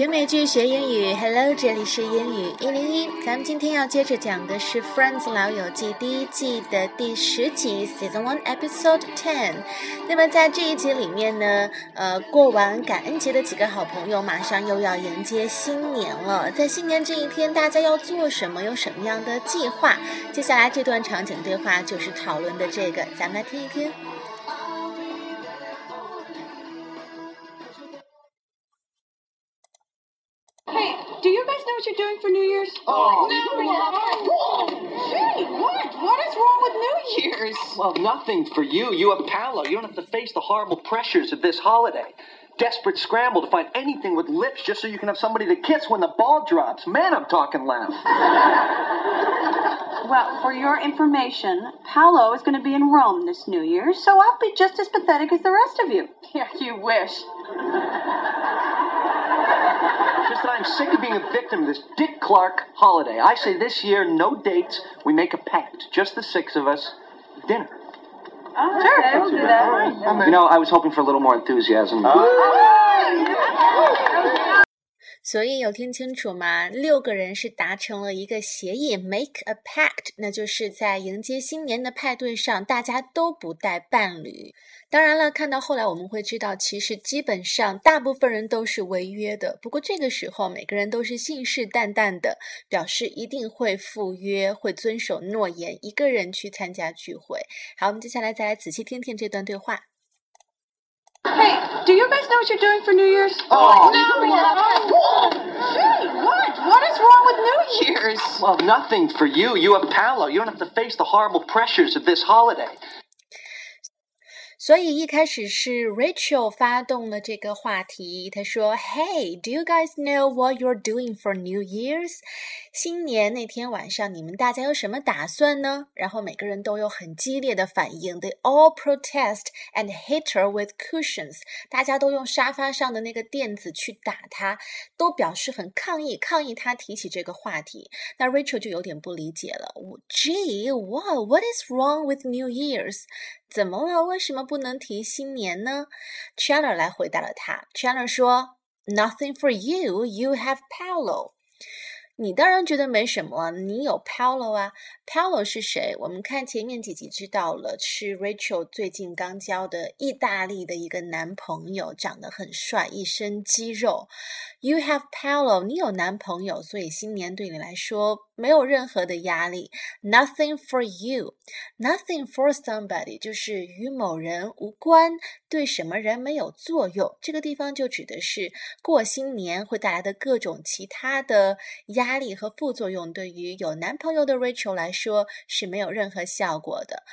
学美剧学英语，Hello，这里是英语一零一。咱们今天要接着讲的是《Friends 老友记》第一季的第十集，Season One Episode Ten。那么在这一集里面呢，呃，过完感恩节的几个好朋友，马上又要迎接新年了。在新年这一天，大家要做什么？有什么样的计划？接下来这段场景对话就是讨论的这个，咱们来听一听。Doing for New Year's? Oh, no. Oh, oh, gee, what? What is wrong with New Year's? Well, nothing for you. You have Paolo. You don't have to face the horrible pressures of this holiday. Desperate scramble to find anything with lips just so you can have somebody to kiss when the ball drops. Man, I'm talking loud. Well, for your information, Paolo is going to be in Rome this New Year, so I'll be just as pathetic as the rest of you. Yeah, you wish. Just that I'm sick of being a victim of this Dick Clark holiday. I say this year, no dates. We make a pact, just the six of us. Dinner. Oh, sure, we'll do that. You know, I was hoping for a little more enthusiasm. 所以有听清楚吗？六个人是达成了一个协议，make a pact，那就是在迎接新年的派对上，大家都不带伴侣。当然了，看到后来我们会知道，其实基本上大部分人都是违约的。不过这个时候，每个人都是信誓旦旦的，表示一定会赴约，会遵守诺言，一个人去参加聚会。好，我们接下来再来仔细听听这段对话。Hey, do you guys know what you're doing for New Year's? Oh, oh no. Oh. Gee, what? What is wrong with New Year's? Well, nothing for you. You have Paolo. You don't have to face the horrible pressures of this holiday. 所以一开始是 Rachel 发动了这个话题，她说：“Hey, do you guys know what you're doing for New Year's？新年那天晚上，你们大家有什么打算呢？”然后每个人都有很激烈的反应，They all protest and hit her with cushions。大家都用沙发上的那个垫子去打她，都表示很抗议，抗议她提起这个话题。那 Rachel 就有点不理解了，Gee, what? What is wrong with New Year's？怎么了？为什么不能提新年呢？Chandler 来回答了他。Chandler 说：“Nothing for you. You have Paolo.” 你当然觉得没什么，你有 Paolo 啊。Paolo 是谁？我们看前面几集知道了，是 Rachel 最近刚交的意大利的一个男朋友，长得很帅，一身肌肉。You have Paolo，你有男朋友，所以新年对你来说没有任何的压力。Nothing for you，nothing for somebody，就是与某人无关，对什么人没有作用。这个地方就指的是过新年会带来的各种其他的压力和副作用，对于有男朋友的 Rachel 来说。说是没有任何效果的。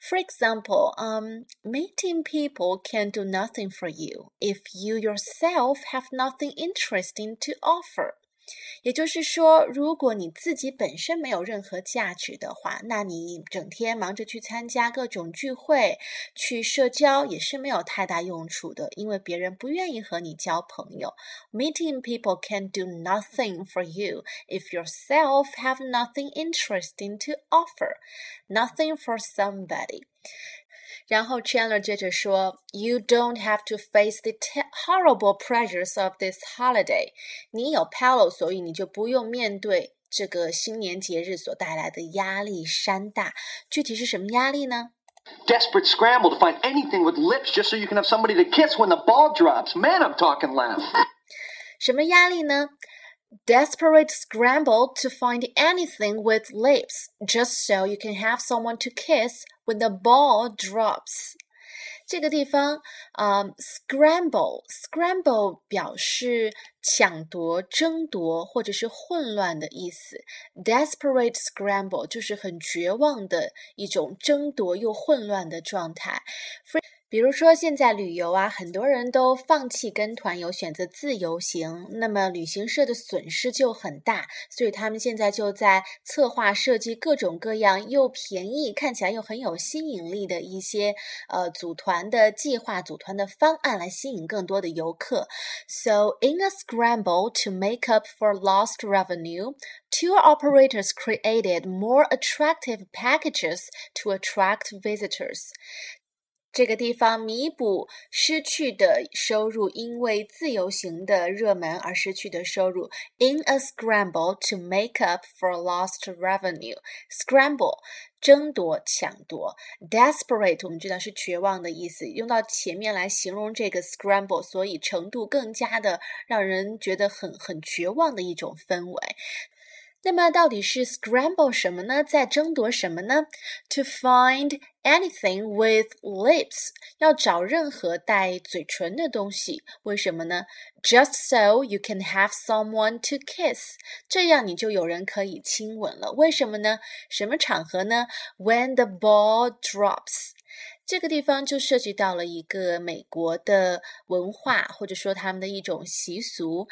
For example, um, meeting people can do nothing for you if you yourself have nothing interesting to offer. 也就是说，如果你自己本身没有任何价值的话，那你整天忙着去参加各种聚会、去社交也是没有太大用处的，因为别人不愿意和你交朋友。Meeting people can do nothing for you if yourself have nothing interesting to offer. Nothing for somebody. 然后 Chandler 接着说：“You don't have to face the horrible pressures of this holiday。你有 Paolo，所以你就不用面对这个新年节日所带来的压力山大。具体是什么压力呢？Desperate scramble to find anything with lips just so you can have somebody to kiss when the ball drops. Man, I'm talking loud. 什么压力呢？” desperate scramble to find anything with lips just so you can have someone to kiss when the ball drops. 这个地方，啊、um,，scramble，scramble 表示抢夺、争夺或者是混乱的意思。Desperate scramble 就是很绝望的一种争夺又混乱的状态。 比如说，现在旅游啊，很多人都放弃跟团游，选择自由行，那么旅行社的损失就很大，所以他们现在就在策划设计各种各样又便宜、看起来又很有吸引力的一些呃组团的计划、组团的方案，来吸引更多的游客。So in a scramble to make up for lost revenue, tour operators created more attractive packages to attract visitors. 这个地方弥补失去的收入，因为自由行的热门而失去的收入。In a scramble to make up for lost revenue, scramble 争夺、抢夺，desperate 我们知道是绝望的意思，用到前面来形容这个 scramble，所以程度更加的让人觉得很很绝望的一种氛围。那么到底是 scramble 什么呢？在争夺什么呢？To find anything with lips，要找任何带嘴唇的东西。为什么呢？Just so you can have someone to kiss，这样你就有人可以亲吻了。为什么呢？什么场合呢？When the ball drops，这个地方就涉及到了一个美国的文化，或者说他们的一种习俗。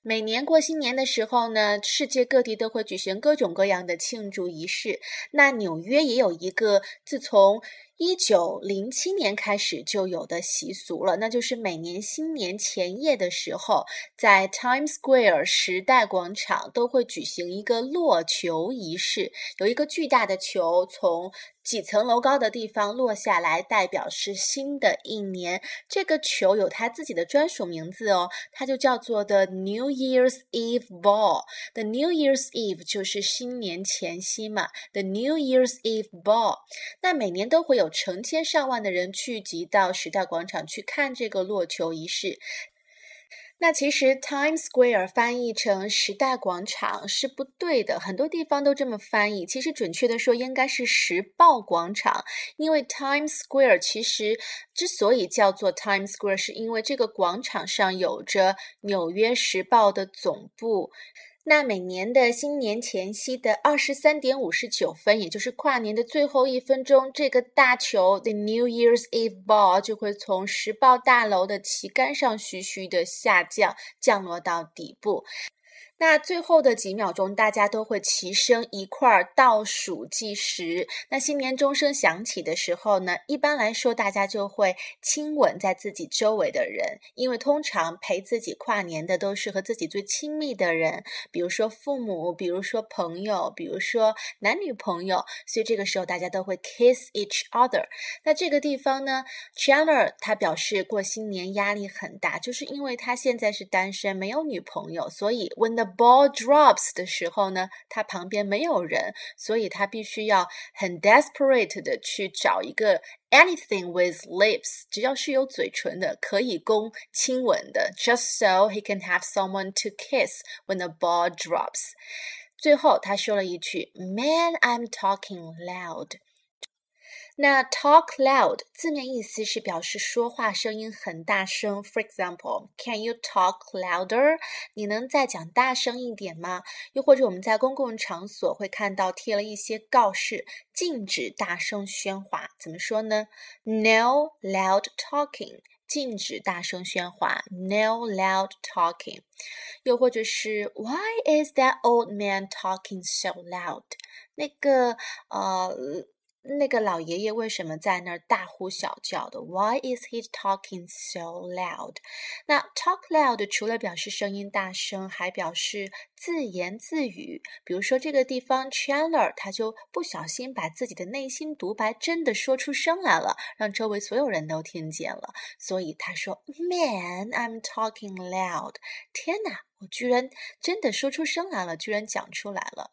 每年过新年的时候呢，世界各地都会举行各种各样的庆祝仪式。那纽约也有一个，自从一九零七年开始就有的习俗了，那就是每年新年前夜的时候，在 Times Square 时代广场都会举行一个落球仪式，有一个巨大的球从。几层楼高的地方落下来，代表是新的一年。这个球有它自己的专属名字哦，它就叫做 The New Year's Eve Ball。The New Year's Eve 就是新年前夕嘛。The New Year's Eve Ball，那每年都会有有成千上万的人聚集到时代广场去看这个落球仪式。那其实 Times Square 翻译成时代广场是不对的，很多地方都这么翻译。其实准确的说应该是时报广场，因为 Times Square 其实之所以叫做 Times Square，是因为这个广场上有着纽约时报的总部。那每年的新年前夕的二十三点五十九分，也就是跨年的最后一分钟，这个大球 The New Year's Eve Ball 就会从时报大楼的旗杆上徐徐的下降，降落到底部。那最后的几秒钟，大家都会齐声一块儿倒数计时。那新年钟声响起的时候呢，一般来说大家就会亲吻在自己周围的人，因为通常陪自己跨年的都是和自己最亲密的人，比如说父母，比如说朋友，比如说男女朋友，所以这个时候大家都会 kiss each other。那这个地方呢，Chandler 他表示过新年压力很大，就是因为他现在是单身，没有女朋友，所以 when the ball drops 的时候呢，他旁边没有人，所以他必须要很 desperate 的去找一个 anything with lips，只要是有嘴唇的，可以供亲吻的，just so he can have someone to kiss when the ball drops。最后他说了一句，Man, I'm talking loud。 那 talk loud 字面意思是表示说话声音很大声。For example, can you talk louder？你能再讲大声一点吗？又或者我们在公共场所会看到贴了一些告示，禁止大声喧哗。怎么说呢？No loud talking，禁止大声喧哗。No loud talking。又或者是 Why is that old man talking so loud？那个呃。那个老爷爷为什么在那儿大呼小叫的？Why is he talking so loud？那 talk loud 除了表示声音大声，还表示自言自语。比如说这个地方，Chandler 他就不小心把自己的内心独白真的说出声来了，让周围所有人都听见了。所以他说：“Man, I'm talking loud。”天哪！我居然真的说出声来了，居然讲出来了。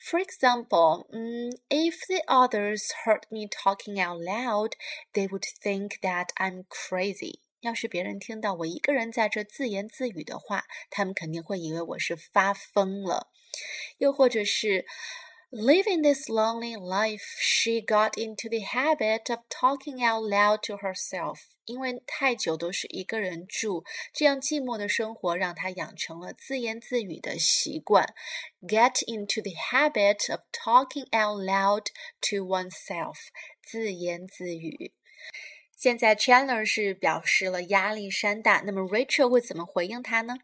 For example，嗯，if the others heard me talking out loud，they would think that I'm crazy。 要是别人听到我一个人在这自言自语的话，他们肯定会以为我是发疯了。又或者是。Living this lonely life, she got into the habit of talking out loud to herself. 因为太久都是一个人住，这样寂寞的生活让她养成了自言自语的习惯。Get into the habit of talking out loud to oneself. 自言自语。现在 Chandler 是表示了压力山大，那么 Rachel 会怎么回应他呢？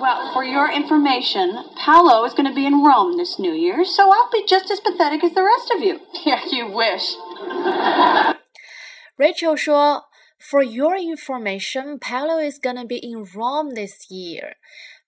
Well, for your information, Paolo is going to be in Rome this New Year, so I'll be just as pathetic as the rest of you. Yeah, you wish. Rachel 说：“For your information, Paolo is going to be in Rome this year.”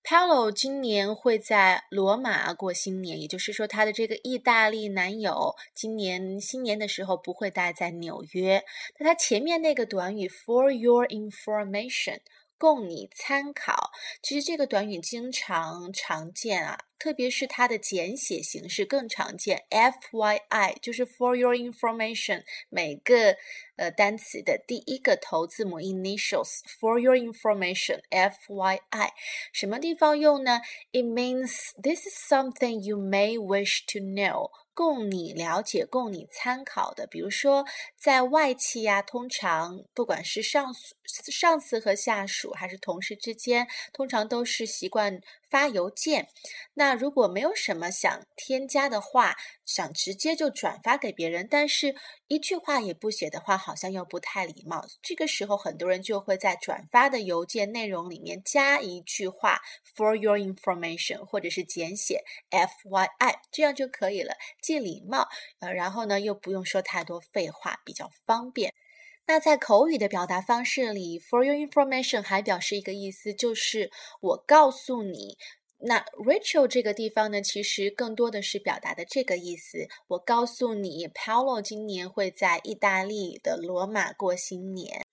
Paolo 今年会在罗马过新年，也就是说，他的这个意大利男友今年新年的时候不会待在纽约。那他前面那个短语 “for your information”。供你参考。其实这个短语经常常见啊，特别是它的简写形式更常见。F Y I 就是 for your information，每个呃单词的第一个头字母 initials。For your information，F Y I，什么地方用呢？It means this is something you may wish to know。供你了解、供你参考的，比如说在外企呀，通常不管是上上司和下属，还是同事之间，通常都是习惯。发邮件，那如果没有什么想添加的话，想直接就转发给别人，但是一句话也不写的话，好像又不太礼貌。这个时候，很多人就会在转发的邮件内容里面加一句话 “for your information” 或者是简写 “FYI”，这样就可以了，既礼貌，呃，然后呢又不用说太多废话，比较方便。那在口语的表达方式里，for your information 还表示一个意思，就是我告诉你。那 Rachel 这个地方呢，其实更多的是表达的这个意思。我告诉你，Paolo 今年会在意大利的罗马过新年。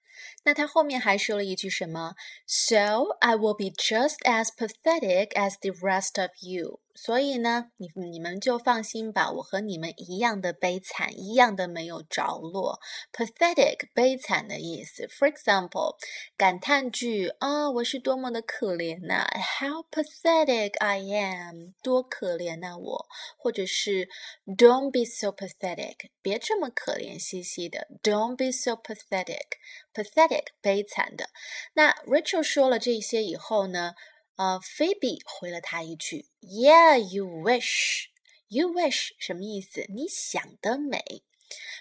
那他后面还说了一句什么？So I will be just as pathetic as the rest of you。所以呢，你你们就放心吧，我和你们一样的悲惨，一样的没有着落。Pathetic，悲惨的意思。For example，感叹句啊，我是多么的可怜呐！How pathetic I am，多可怜呐我。或者是 Don't be so pathetic，别这么可怜兮兮的。Don't be so pathetic，pathetic，悲惨的。那 Rachel 说了这些以后呢？呃，Phoebe 回了他一句：“Yeah, you wish. You wish 什么意思？你想得美。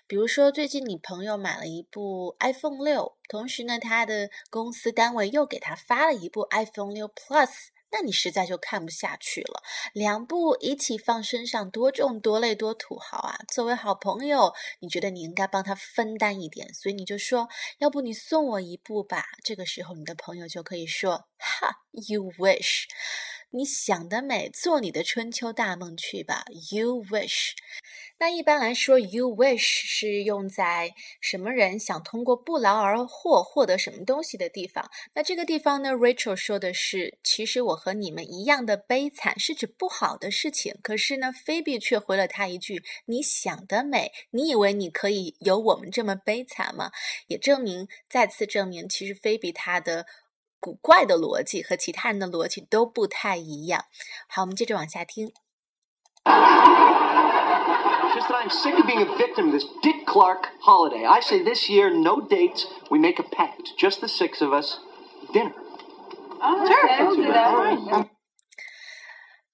比如说，最近你朋友买了一部 iPhone 六，同时呢，他的公司单位又给他发了一部 iPhone 六 Plus。”那你实在就看不下去了，两部一起放身上，多重多累多土豪啊！作为好朋友，你觉得你应该帮他分担一点，所以你就说，要不你送我一部吧。这个时候，你的朋友就可以说，哈，You wish。你想得美，做你的春秋大梦去吧。You wish。那一般来说，you wish 是用在什么人想通过不劳而获获得什么东西的地方。那这个地方呢，Rachel 说的是，其实我和你们一样的悲惨，是指不好的事情。可是呢，Phoebe 却回了他一句：“你想得美，你以为你可以有我们这么悲惨吗？”也证明，再次证明，其实 Phoebe 他的。古怪的逻辑和其他人的逻辑都不太一样。好，我们接着往下听。Just that I'm sick of being a victim of this Dick Clark holiday. I say this year, no dates. We make a pact, just the six of us. Dinner. Oh, sure, we'll do that.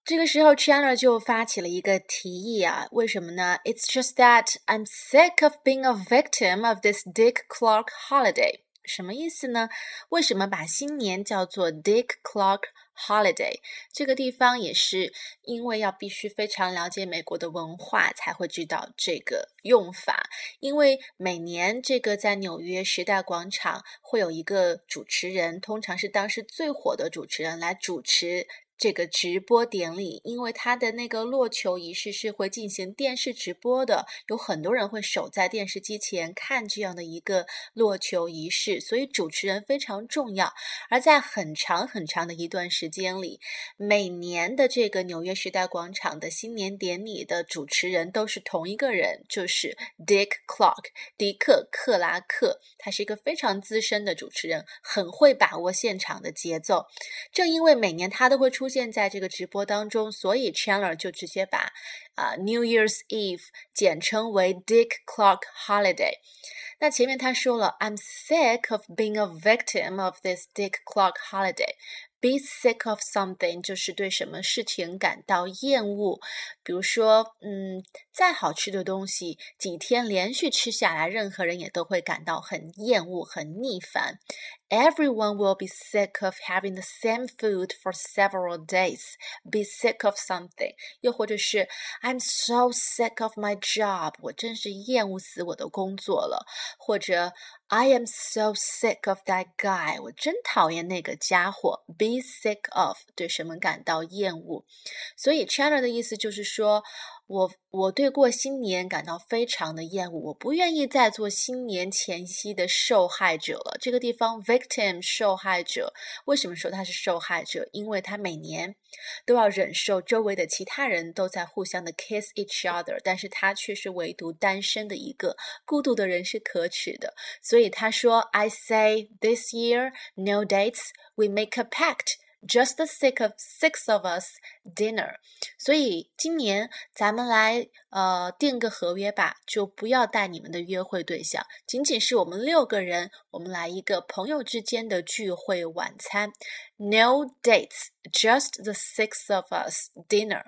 这个时候，Chandler 就发起了一个提议啊，为什么呢？It's just that I'm sick of being a victim of this Dick Clark holiday. 什么意思呢？为什么把新年叫做 Dick Clark Holiday？这个地方也是因为要必须非常了解美国的文化才会知道这个用法。因为每年这个在纽约时代广场会有一个主持人，通常是当时最火的主持人来主持。这个直播典礼，因为他的那个落球仪式是会进行电视直播的，有很多人会守在电视机前看这样的一个落球仪式，所以主持人非常重要。而在很长很长的一段时间里，每年的这个纽约时代广场的新年典礼的主持人都是同一个人，就是 Dick Clark，迪克·克拉克。他是一个非常资深的主持人，很会把握现场的节奏。正因为每年他都会出。出现在这个直播当中，所以 Chandler 就直接把啊 New Year's Eve 简称为 Dick Clark Holiday。那前面他说了，I'm sick of being a victim of this Dick Clark holiday。 Be sick of something 就是对什么事情感到厌恶，比如说，嗯，再好吃的东西，几天连续吃下来，任何人也都会感到很厌恶、很逆烦。Everyone will be sick of having the same food for several days. Be sick of something，又或者是 I'm so sick of my job，我真是厌恶死我的工作了，或者 I am so sick of that guy。我真讨厌那个家伙。Be sick of 对什么感到厌恶？所以 Chandler 的意思就是说。我我对过新年感到非常的厌恶，我不愿意再做新年前夕的受害者了。这个地方 victim 受害者，为什么说他是受害者？因为他每年都要忍受周围的其他人都在互相的 kiss each other，但是他却是唯独单身的一个孤独的人是可耻的。所以他说：“I say this year no dates, we make a pact。” Just the sake of six of us dinner，所以今年咱们来呃定个合约吧，就不要带你们的约会对象，仅仅是我们六个人，我们来一个朋友之间的聚会晚餐。No dates, just the six of us dinner。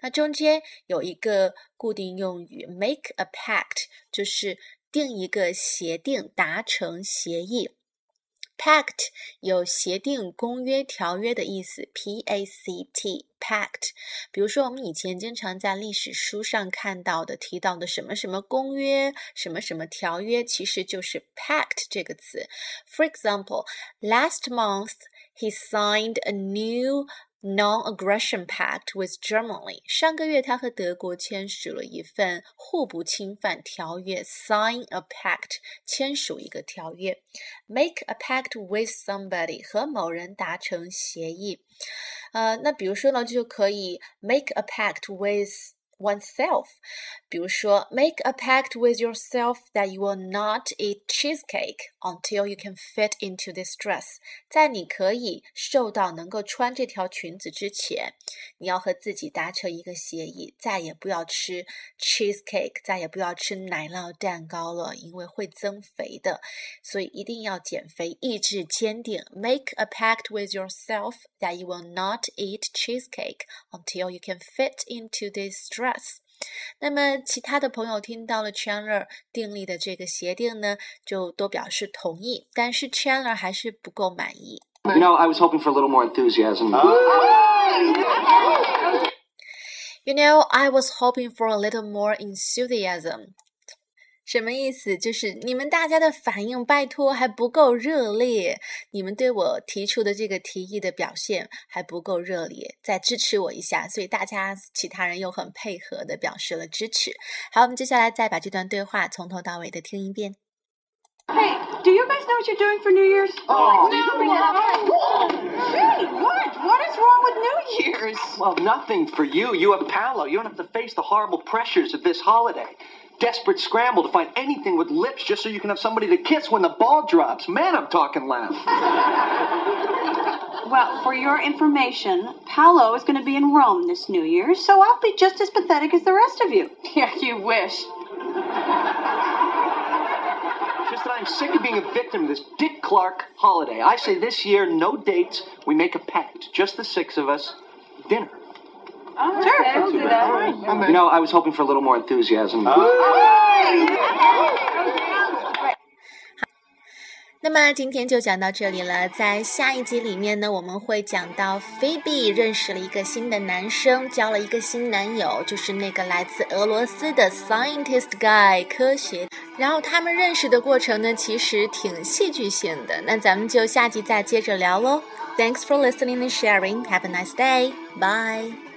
那中间有一个固定用语，make a pact，就是定一个协定，达成协议。Pact 有协定、公约、条约的意思，P-A-C-T，Pact。比如说，我们以前经常在历史书上看到的、提到的什么什么公约、什么什么条约，其实就是 Pact 这个词。For example, last month he signed a new Non-aggression pact with Germany。上个月，他和德国签署了一份互不侵犯条约，sign a pact，签署一个条约。Make a pact with somebody，和某人达成协议。呃，那比如说呢，就可以 make a pact with。 oneself。比如说，make a pact with yourself that you will not eat cheesecake until you can fit into this dress。在你可以瘦到能够穿这条裙子之前，你要和自己达成一个协议，再也不要吃 cheesecake，再也不要吃奶酪蛋糕了，因为会增肥的。所以一定要减肥，意志坚定。Make a pact with yourself that you will not eat cheesecake until you can fit into this dress。 那么，其他的朋友听到了 Chandler 订立的这个协定呢，就都表示同意。但是 Chandler 还是不够满意。You know, I was hoping for a little more enthusiasm. You know, I was hoping for a little more enthusiasm. 什么意思？就是你们大家的反应，拜托还不够热烈。你们对我提出的这个提议的表现还不够热烈，再支持我一下。所以大家其他人又很配合的表示了支持。好，我们接下来再把这段对话从头到尾的听一遍。Hey, do you guys know what you're doing for New Year's? Oh, no. Hey, what? What is wrong with New Year's? Well, nothing for you. You have Palo. You don't have to face the horrible pressures of this holiday. Desperate scramble to find anything with lips just so you can have somebody to kiss when the ball drops. Man, I'm talking loud. Well, for your information, Paolo is going to be in Rome this New Year, so I'll be just as pathetic as the rest of you. Yeah, you wish. Just that I'm sick of being a victim of this Dick Clark holiday. I say this year, no dates. We make a pact, just the six of us. Dinner. Oh, sure, we'll do that. You know, I was hoping for a little more enthusiasm. 那么今天就讲到这里了，在下一集里面呢，我们会讲到菲比认识了一个新的男生，交了一个新男友，就是那个来自俄罗斯的 scientist guy 科学。然后他们认识的过程呢，其实挺戏剧性的。那咱们就下集再接着聊喽。Thanks for listening and sharing. Have a nice day. Bye.